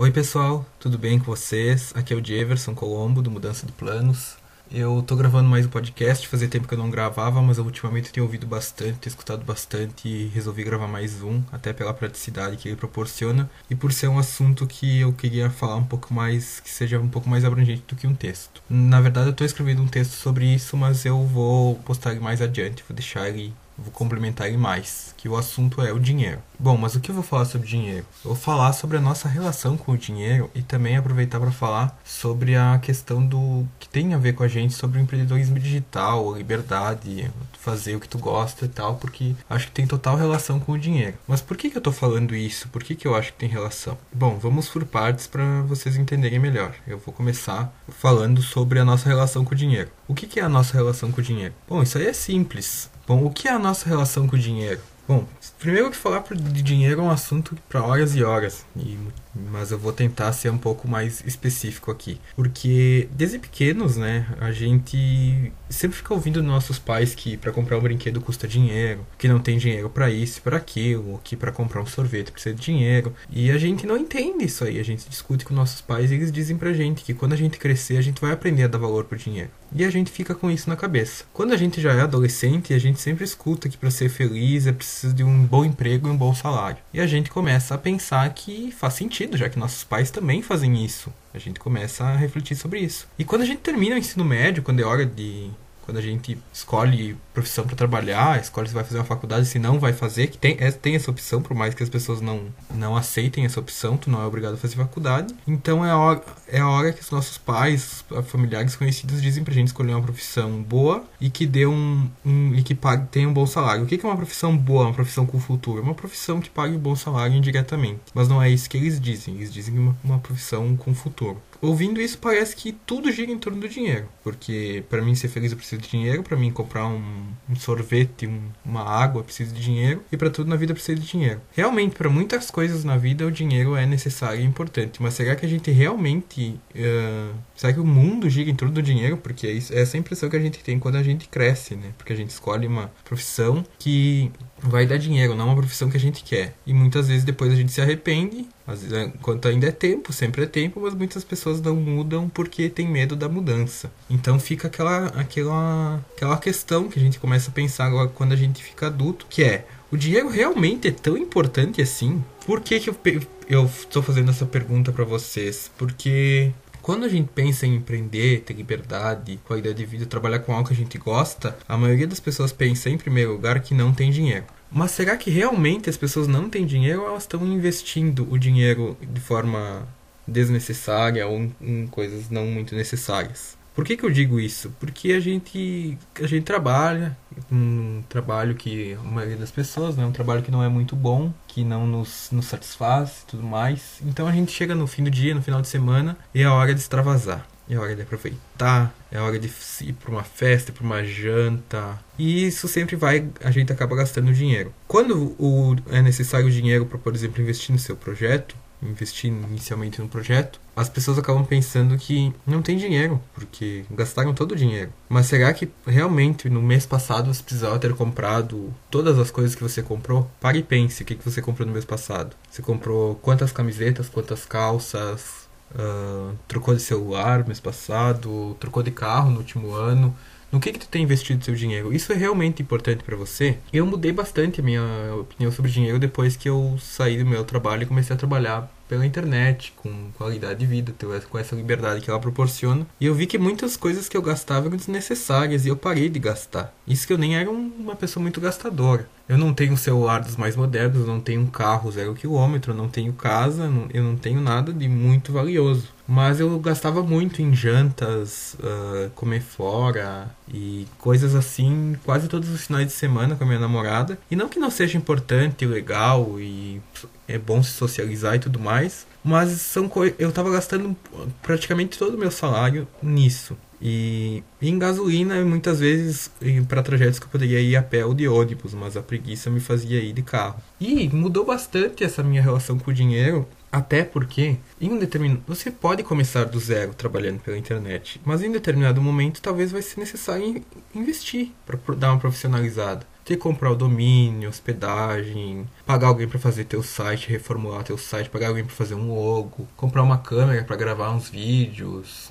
Oi pessoal, tudo bem com vocês? Aqui é o Jefferson Colombo do Mudança de Planos. Eu tô gravando mais um podcast, fazia tempo que eu não gravava, mas eu ultimamente tenho ouvido bastante, escutado bastante e resolvi gravar mais um, até pela praticidade que ele proporciona e por ser um assunto que eu queria falar um pouco mais, que seja um pouco mais abrangente do que um texto. Na verdade, eu tô escrevendo um texto sobre isso, mas eu vou postar ele mais adiante, vou deixar ele vou complementar ele mais, que o assunto é o dinheiro. Bom, mas o que eu vou falar sobre dinheiro? Eu vou falar sobre a nossa relação com o dinheiro e também aproveitar para falar sobre a questão do que tem a ver com a gente sobre o empreendedorismo digital, a liberdade, fazer o que tu gosta e tal, porque acho que tem total relação com o dinheiro. Mas por que, que eu tô falando isso? Por que, que eu acho que tem relação? Bom, vamos por partes para vocês entenderem melhor. Eu vou começar falando sobre a nossa relação com o dinheiro. O que, que é a nossa relação com o dinheiro? Bom, isso aí é simples. Bom, o que é a nossa relação com o dinheiro? Bom, primeiro que falar de dinheiro é um assunto para horas e horas, e, mas eu vou tentar ser um pouco mais específico aqui. Porque desde pequenos, né, a gente sempre fica ouvindo nossos pais que para comprar um brinquedo custa dinheiro, que não tem dinheiro para isso, para aquilo, que para comprar um sorvete precisa de dinheiro. E a gente não entende isso aí, a gente discute com nossos pais e eles dizem pra gente que quando a gente crescer, a gente vai aprender a dar valor pro dinheiro. E a gente fica com isso na cabeça. Quando a gente já é adolescente, a gente sempre escuta que para ser feliz é preciso de um bom emprego e um bom salário. E a gente começa a pensar que faz sentido, já que nossos pais também fazem isso. A gente começa a refletir sobre isso. E quando a gente termina o ensino médio, quando é hora de quando a gente escolhe profissão para trabalhar, escolhe se vai fazer uma faculdade, se não vai fazer, que tem, é, tem essa opção, por mais que as pessoas não, não aceitem essa opção, tu não é obrigado a fazer faculdade. Então é a hora, é a hora que os nossos pais, familiares conhecidos dizem pra gente escolher uma profissão boa e que dê um, um e que pague, tenha um bom salário. O que é uma profissão boa, uma profissão com futuro? É uma profissão que pague um bom salário indiretamente. Mas não é isso que eles dizem, eles dizem uma, uma profissão com futuro. Ouvindo isso, parece que tudo gira em torno do dinheiro. Porque para mim ser feliz eu preciso de dinheiro, para mim comprar um, um sorvete, um, uma água, preciso de dinheiro, e para tudo na vida eu preciso de dinheiro. Realmente, para muitas coisas na vida, o dinheiro é necessário e importante. Mas será que a gente realmente. Uh, será que o mundo gira em torno do dinheiro? Porque é, isso, é essa a impressão que a gente tem quando a gente cresce, né? Porque a gente escolhe uma profissão que vai dar dinheiro, não é uma profissão que a gente quer. E muitas vezes depois a gente se arrepende, enquanto ainda é tempo, sempre é tempo, mas muitas pessoas não mudam porque tem medo da mudança. Então fica aquela, aquela, aquela questão que a gente começa a pensar quando a gente fica adulto, que é o dinheiro realmente é tão importante assim? Por que, que eu estou fazendo essa pergunta para vocês? Porque quando a gente pensa em empreender, ter liberdade, qualidade de vida, trabalhar com algo que a gente gosta, a maioria das pessoas pensa em primeiro lugar que não tem dinheiro. Mas será que realmente as pessoas não têm dinheiro ou elas estão investindo o dinheiro de forma desnecessária ou em coisas não muito necessárias? Por que, que eu digo isso? Porque a gente, a gente trabalha, um trabalho que a maioria das pessoas, né, um trabalho que não é muito bom, que não nos, nos satisfaz e tudo mais. Então a gente chega no fim do dia, no final de semana, e é hora de extravasar. É hora de aproveitar, é hora de ir para uma festa, para uma janta. E isso sempre vai, a gente acaba gastando dinheiro. Quando o, é necessário dinheiro para, por exemplo, investir no seu projeto, investir inicialmente no projeto, as pessoas acabam pensando que não tem dinheiro, porque gastaram todo o dinheiro. Mas será que realmente no mês passado você precisava ter comprado todas as coisas que você comprou? Pare e pense o que você comprou no mês passado. Você comprou quantas camisetas, quantas calças, uh, trocou de celular mês passado, trocou de carro no último ano. No que que tu tem investido seu dinheiro? Isso é realmente importante para você? Eu mudei bastante a minha opinião sobre dinheiro depois que eu saí do meu trabalho e comecei a trabalhar pela internet, com qualidade de vida, com essa liberdade que ela proporciona. E eu vi que muitas coisas que eu gastava eram desnecessárias e eu parei de gastar. Isso que eu nem era uma pessoa muito gastadora. Eu não tenho celular dos mais modernos, não tenho um carro zero quilômetro, não tenho casa, eu não tenho nada de muito valioso. Mas eu gastava muito em jantas, uh, comer fora e coisas assim quase todos os finais de semana com a minha namorada. E não que não seja importante, legal e é bom se socializar e tudo mais, mas são eu tava gastando praticamente todo o meu salário nisso. E em gasolina, muitas vezes, para trajetos que eu poderia ir a pé ou de ônibus, mas a preguiça me fazia ir de carro. E mudou bastante essa minha relação com o dinheiro, até porque em um determinado você pode começar do zero trabalhando pela internet, mas em determinado momento talvez vai ser necessário investir para dar uma profissionalizada ter que comprar o domínio, hospedagem, pagar alguém para fazer teu site, reformular teu site, pagar alguém para fazer um logo, comprar uma câmera para gravar uns vídeos,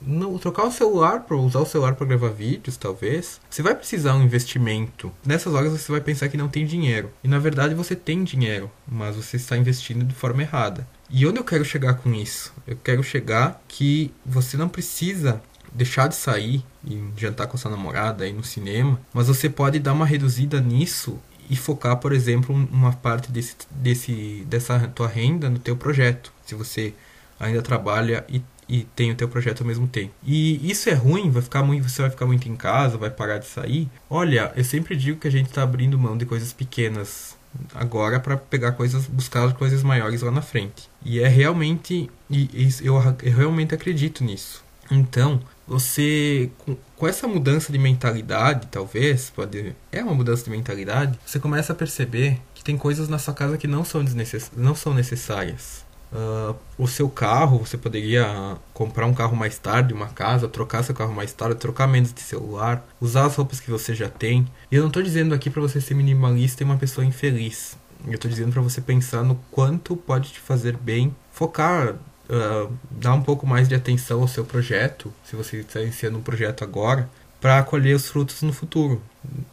não, trocar o celular para usar o celular para gravar vídeos, talvez. Você vai precisar um investimento. Nessas horas você vai pensar que não tem dinheiro. E na verdade você tem dinheiro, mas você está investindo de forma errada. E onde eu quero chegar com isso? Eu quero chegar que você não precisa deixar de sair e jantar com sua namorada, ir no cinema, mas você pode dar uma reduzida nisso e focar, por exemplo, uma parte desse, desse, dessa tua renda no teu projeto. Se você ainda trabalha e, e tem o teu projeto ao mesmo tempo. E isso é ruim, vai ficar muito, você vai ficar muito em casa, vai parar de sair. Olha, eu sempre digo que a gente está abrindo mão de coisas pequenas agora para pegar coisas, buscar coisas maiores lá na frente. E é realmente, e, e eu, eu realmente acredito nisso. Então, você com, com, essa mudança de mentalidade, talvez, pode é uma mudança de mentalidade, você começa a perceber que tem coisas na sua casa que não são, desnecess, não são necessárias. Uh, o seu carro, você poderia comprar um carro mais tarde, uma casa, trocar seu carro mais tarde, trocar menos de celular, usar as roupas que você já tem. E eu não estou dizendo aqui para você ser minimalista e uma pessoa infeliz. Eu estou dizendo para você pensar no quanto pode te fazer bem, focar uh, dar um pouco mais de atenção ao seu projeto, se você está iniciando um projeto agora, para colher os frutos no futuro.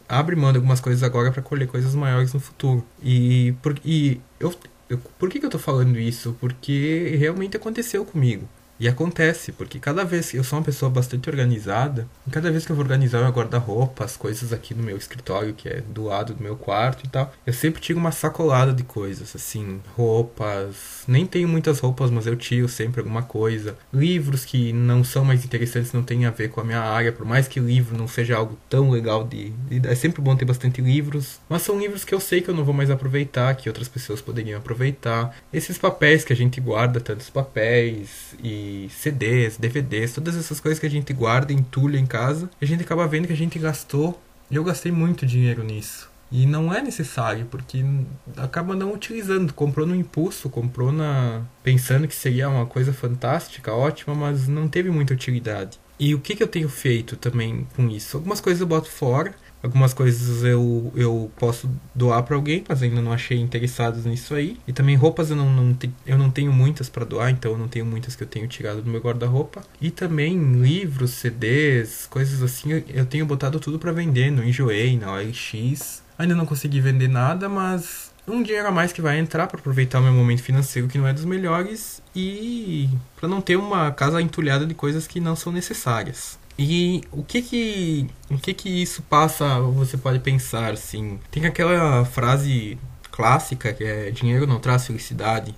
Abre mão de algumas coisas agora para colher coisas maiores no futuro. E, por, e eu, eu, por que, que eu estou falando isso? Porque realmente aconteceu comigo. E acontece, porque cada vez que eu sou uma pessoa bastante organizada, cada vez que eu vou organizar meu guarda-roupa, as coisas aqui no meu escritório, que é do lado do meu quarto e tal, eu sempre tiro uma sacolada de coisas, assim, roupas. Nem tenho muitas roupas, mas eu tiro sempre alguma coisa. Livros que não são mais interessantes, não têm a ver com a minha área, por mais que livro não seja algo tão legal de. de é sempre bom ter bastante livros, mas são livros que eu sei que eu não vou mais aproveitar, que outras pessoas poderiam aproveitar. Esses papéis que a gente guarda, tantos papéis CDs, DVDs, todas essas coisas que a gente guarda, entulha em casa, a gente acaba vendo que a gente gastou. E eu gastei muito dinheiro nisso. E não é necessário, porque acaba não utilizando. Comprou no impulso, comprou na pensando que seria uma coisa fantástica, ótima, mas não teve muita utilidade. E o que, que eu tenho feito também com isso? Algumas coisas eu boto fora, Algumas coisas eu, eu posso doar para alguém, mas ainda não achei interessados nisso aí. E também roupas eu não, não, te, eu não tenho muitas para doar, então eu não tenho muitas que eu tenho tirado do meu guarda-roupa. E também livros, CDs, coisas assim, eu, eu tenho botado tudo para vender no Enjoei, na OLX. Ainda não consegui vender nada, mas um dinheiro a mais que vai entrar para aproveitar o meu momento financeiro que não é dos melhores e para não ter uma casa entulhada de coisas que não são necessárias. E o que que, o que que isso passa, você pode pensar assim? Tem aquela frase clássica que é dinheiro não traz felicidade.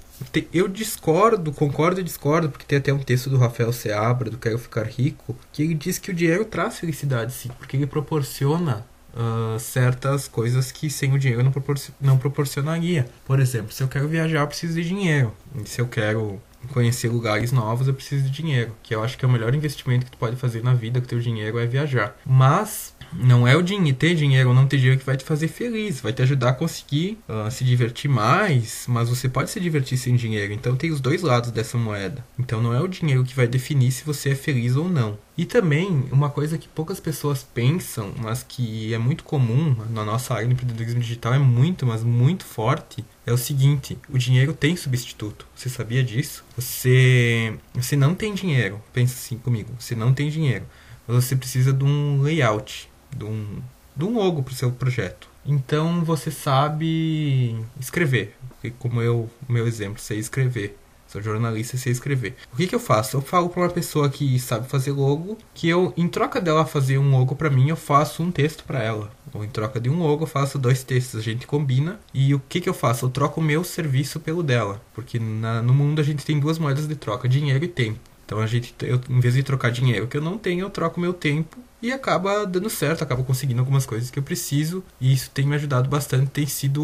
Eu discordo, concordo e discordo, porque tem até um texto do Rafael Seabra, do Quero Ficar Rico, que ele diz que o dinheiro traz felicidade, sim, porque ele proporciona uh, certas coisas que sem o dinheiro não, proporcion não proporcionaria. Por exemplo, se eu quero viajar, eu preciso de dinheiro. E se eu quero conhecer lugares novos, eu preciso de dinheiro. Que eu acho que é o melhor investimento que tu pode fazer na vida com teu dinheiro é viajar. Mas não é o dinheiro, ter dinheiro ou não ter dinheiro que vai te fazer feliz, vai te ajudar a conseguir uh, se divertir mais, mas você pode se divertir sem dinheiro. Então tem os dois lados dessa moeda. Então não é o dinheiro que vai definir se você é feliz ou não. E também uma coisa que poucas pessoas pensam, mas que é muito comum na nossa área de empreendedorismo digital é muito, mas muito forte, é o seguinte: o dinheiro tem substituto. Você sabia disso? Você, você não tem dinheiro. Pensa assim comigo. Você não tem dinheiro. Mas você precisa de um layout de um, de um logo para o seu projeto. Então você sabe escrever, como eu, meu exemplo, sei escrever. Sou jornalista e sei escrever. O que, que eu faço? Eu falo para uma pessoa que sabe fazer logo, que eu, em troca dela fazer um logo para mim, eu faço um texto para ela. Ou em troca de um logo, eu faço dois textos. A gente combina. E o que, que eu faço? Eu troco o meu serviço pelo dela. Porque na, no mundo a gente tem duas moedas de troca: dinheiro e tempo. Então a gente, eu, em vez de trocar dinheiro que eu não tenho, eu troco meu tempo e acaba dando certo, acaba conseguindo algumas coisas que eu preciso e isso tem me ajudado bastante, tem sido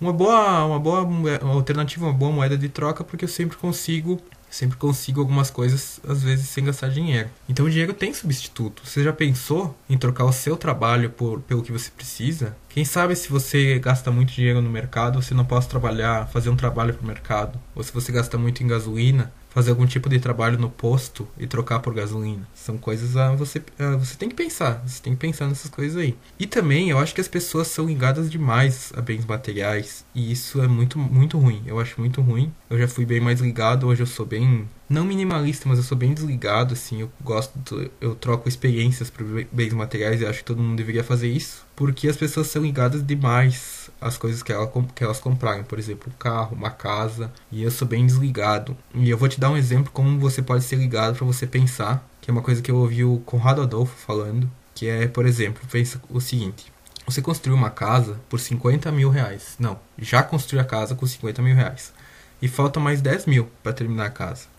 uma boa, uma boa uma alternativa, uma boa moeda de troca porque eu sempre consigo sempre consigo algumas coisas, às vezes, sem gastar dinheiro. Então o dinheiro tem substituto. Você já pensou em trocar o seu trabalho por, pelo que você precisa? Quem sabe se você gasta muito dinheiro no mercado, você não possa trabalhar, fazer um trabalho para o mercado. Ou se você gasta muito em gasolina, fazer algum tipo de trabalho no posto e trocar por gasolina. São coisas a você a, você tem que pensar, você tem que pensar nessas coisas aí. E também eu acho que as pessoas são ligadas demais a bens materiais e isso é muito muito ruim. Eu acho muito ruim. Eu já fui bem mais ligado, hoje eu sou bem não minimalista, mas eu sou bem desligado, assim, eu gosto, eu troco experiências por bens materiais e acho que todo mundo deveria fazer isso, porque as pessoas são ligadas demais às coisas que, ela, que elas compraram, por exemplo, um carro, uma casa, e eu sou bem desligado. E eu vou te dar um exemplo como você pode ser ligado para você pensar, que é uma coisa que eu ouvi o Conrado Adolfo falando, que é, por exemplo, pensa o seguinte, você construiu uma casa por 50 mil reais. Não, já construiu a casa com 50 mil reais. E falta mais 10 mil para terminar a casa.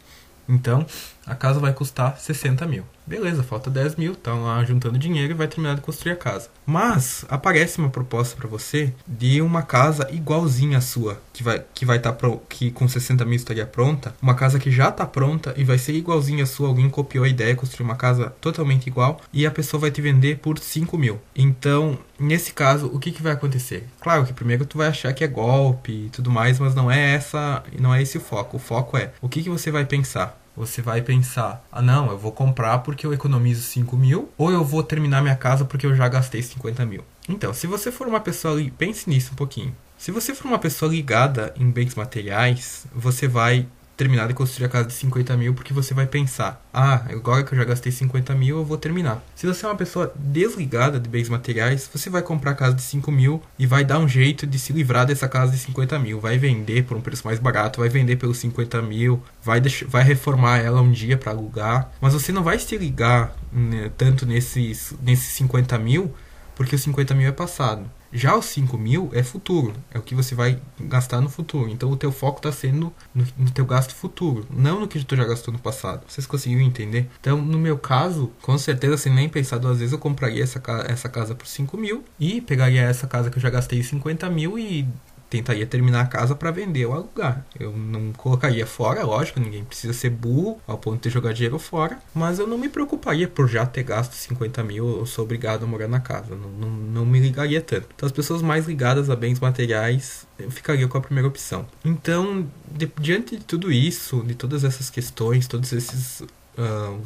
Então, a casa vai custar 60 mil. Beleza, falta 10 mil, tá lá juntando dinheiro e vai terminar de construir a casa. Mas aparece uma proposta para você de uma casa igualzinha à sua, que vai que vai estar tá que com 60 mil estaria pronta, uma casa que já está pronta e vai ser igualzinha à sua. Alguém copiou a ideia, construiu uma casa totalmente igual e a pessoa vai te vender por 5 mil. Então, nesse caso, o que, que vai acontecer? Claro que primeiro tu vai achar que é golpe e tudo mais, mas não é essa, não é esse o foco. O foco é o que, que você vai pensar você vai pensar: ah, não, eu vou comprar porque eu economizo 5 mil, ou eu vou terminar minha casa porque eu já gastei 50 mil. Então, se você for uma pessoa, pense nisso um pouquinho. Se você for uma pessoa ligada em bens materiais, você vai terminar de construir a casa de 50 mil porque você vai pensar: ah, agora que eu já gastei 50 mil, eu vou terminar. Se você é uma pessoa desligada de bens materiais, você vai comprar a casa de 5 mil e vai dar um jeito de se livrar dessa casa de 50 mil. Vai vender por um preço mais barato, vai vender pelos 50 mil, vai, vai reformar ela um dia para alugar. Mas você não vai se ligar né, tanto nesses, nesses 50 mil porque os 50 mil é passado. Já os 5 mil é futuro, é o que você vai gastar no futuro. Então o teu foco está sendo no, no, teu gasto futuro, não no que tu já gastou no passado. Vocês conseguiram entender? Então, no meu caso, com certeza, sem nem pensar duas vezes, eu compraria essa, essa casa por 5 mil e pegaria essa casa que eu já gastei 50 mil e tentaria terminar a casa para vender ou alugar. Eu não colocaria fora, lógico, ninguém precisa ser burro ao ponto de jogar dinheiro fora, mas eu não me preocuparia por já ter gasto 50 mil, eu sou obrigado a morar na casa, não, não, não me ligaria tanto. Então as pessoas mais ligadas a bens materiais, eu ficaria com a primeira opção. Então, de, diante de tudo isso, de todas essas questões, todos esses Uh,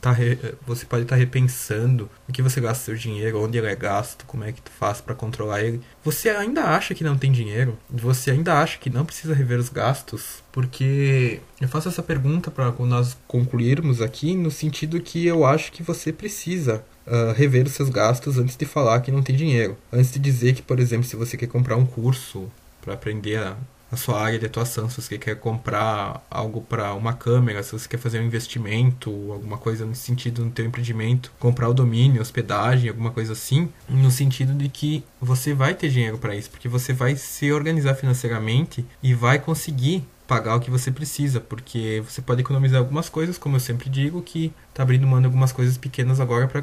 tá re... você pode estar tá repensando o que você gasta seu dinheiro, onde ele é gasto, como é que tu faz para controlar ele. Você ainda acha que não tem dinheiro? Você ainda acha que não precisa rever os gastos? Porque eu faço essa pergunta para nós concluirmos aqui no sentido que eu acho que você precisa Uh, rever os seus gastos antes de falar que não tem dinheiro. Antes de dizer que, por exemplo, se você quer comprar um curso para aprender a a sua área de atuação, se você quer comprar algo para uma câmera, se você quer fazer um investimento, alguma coisa nesse sentido no teu empreendimento, comprar o domínio, hospedagem, alguma coisa assim, no sentido de que você vai ter dinheiro para isso, porque você vai se organizar financeiramente e vai conseguir pagar o que você precisa, porque você pode economizar algumas coisas, como eu sempre digo, que tá abrindo mão de algumas coisas pequenas agora para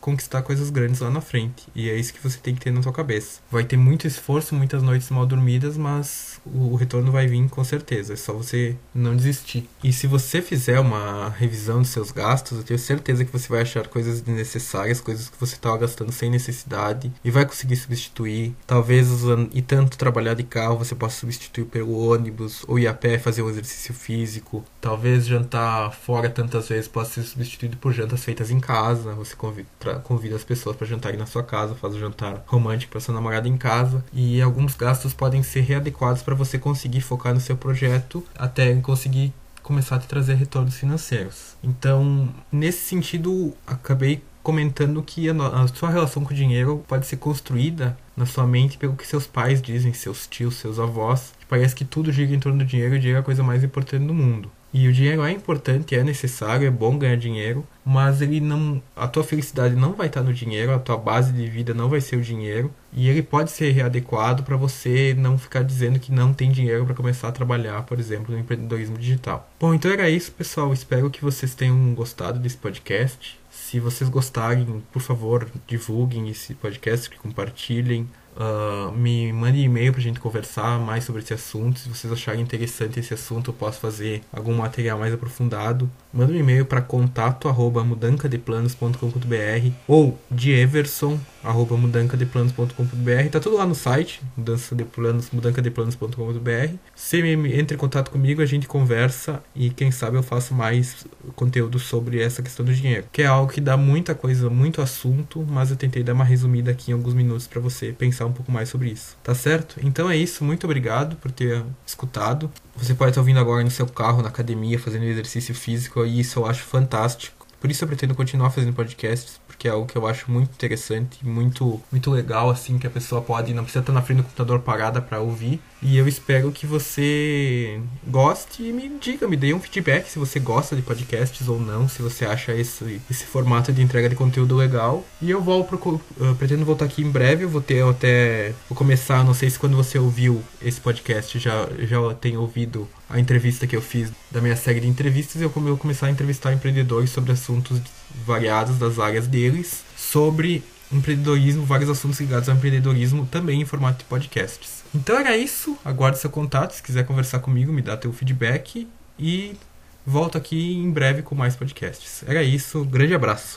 conquistar coisas grandes lá na frente. E é isso que você tem que ter na sua cabeça. Vai ter muito esforço, muitas noites mal dormidas, mas o retorno vai vir com certeza. É só você não desistir. E se você fizer uma revisão dos seus gastos, eu tenho certeza que você vai achar coisas desnecessárias, coisas que você estava gastando sem necessidade e vai conseguir substituir. Talvez usando e tanto trabalhar de carro, você possa substituir pelo ônibus ou ir a pé fazer um exercício físico. Talvez jantar fora tantas vezes possa ser substituído por jantas feitas em casa. Você convida, convida as pessoas para jantarem na sua casa, faz o jantar romântico para sua namorada em casa. E alguns gastos podem ser readequados para você conseguir focar no seu projeto até conseguir começar a te trazer retornos financeiros. Então, nesse sentido, acabei comentando que a, a, sua relação com o dinheiro pode ser construída na sua mente pelo que seus pais dizem, seus tios, seus avós. Parece que tudo gira em torno do dinheiro e o dinheiro é a coisa mais importante do mundo. E o dinheiro é importante, é necessário, é bom ganhar dinheiro, mas ele não, a tua felicidade não vai estar no dinheiro, a tua base de vida não vai ser o dinheiro, e ele pode ser readequado para você não ficar dizendo que não tem dinheiro para começar a trabalhar, por exemplo, no empreendedorismo digital. Bom, então era isso, pessoal. Espero que vocês tenham gostado desse podcast. Se vocês gostarem, por favor, divulguem esse podcast, compartilhem. Uh, me mande e-mail pra gente conversar mais sobre esse assunto. Se vocês acharem interessante esse assunto, eu posso fazer algum material mais aprofundado. Manda um e-mail para contato mudancadeplanos.com.br ou de Everson arroba mudancadeplanos.com.br. Tá tudo lá no site, mudança de planos, mudancadeplanos.com.br. Se entre em contato comigo, a gente conversa e quem sabe eu faço mais conteúdo sobre essa questão do dinheiro, que é algo que dá muita coisa, muito assunto, mas eu tentei dar uma resumida aqui em alguns minutos para você pensar um pouco mais sobre isso. Tá certo? Então é isso, muito obrigado por ter escutado. Você pode estar ouvindo agora no seu carro, na academia, fazendo exercício físico, e isso eu acho fantástico. Por isso eu pretendo continuar fazendo podcasts, porque é algo que eu acho muito interessante, muito muito legal assim, que a pessoa pode não precisa estar na frente do computador parada para ouvir. E eu espero que você goste e me diga, me dê um feedback se você gosta de podcasts ou não, se você acha esse, esse formato de entrega de conteúdo legal. E eu vou pro, pretendo voltar aqui em breve, eu vou ter eu até vou começar, não sei se quando você ouviu esse podcast já já tem ouvido a entrevista que eu fiz da minha série de entrevistas, eu vou começar a entrevistar empreendedores sobre assuntos variados das áreas deles, sobre empreendedorismo, vários assuntos ligados ao empreendedorismo, também em formato de podcasts. Então era isso, aguarde seu contato, se quiser conversar comigo, me dá teu feedback e volto aqui em breve com mais podcasts. Era isso, grande abraço.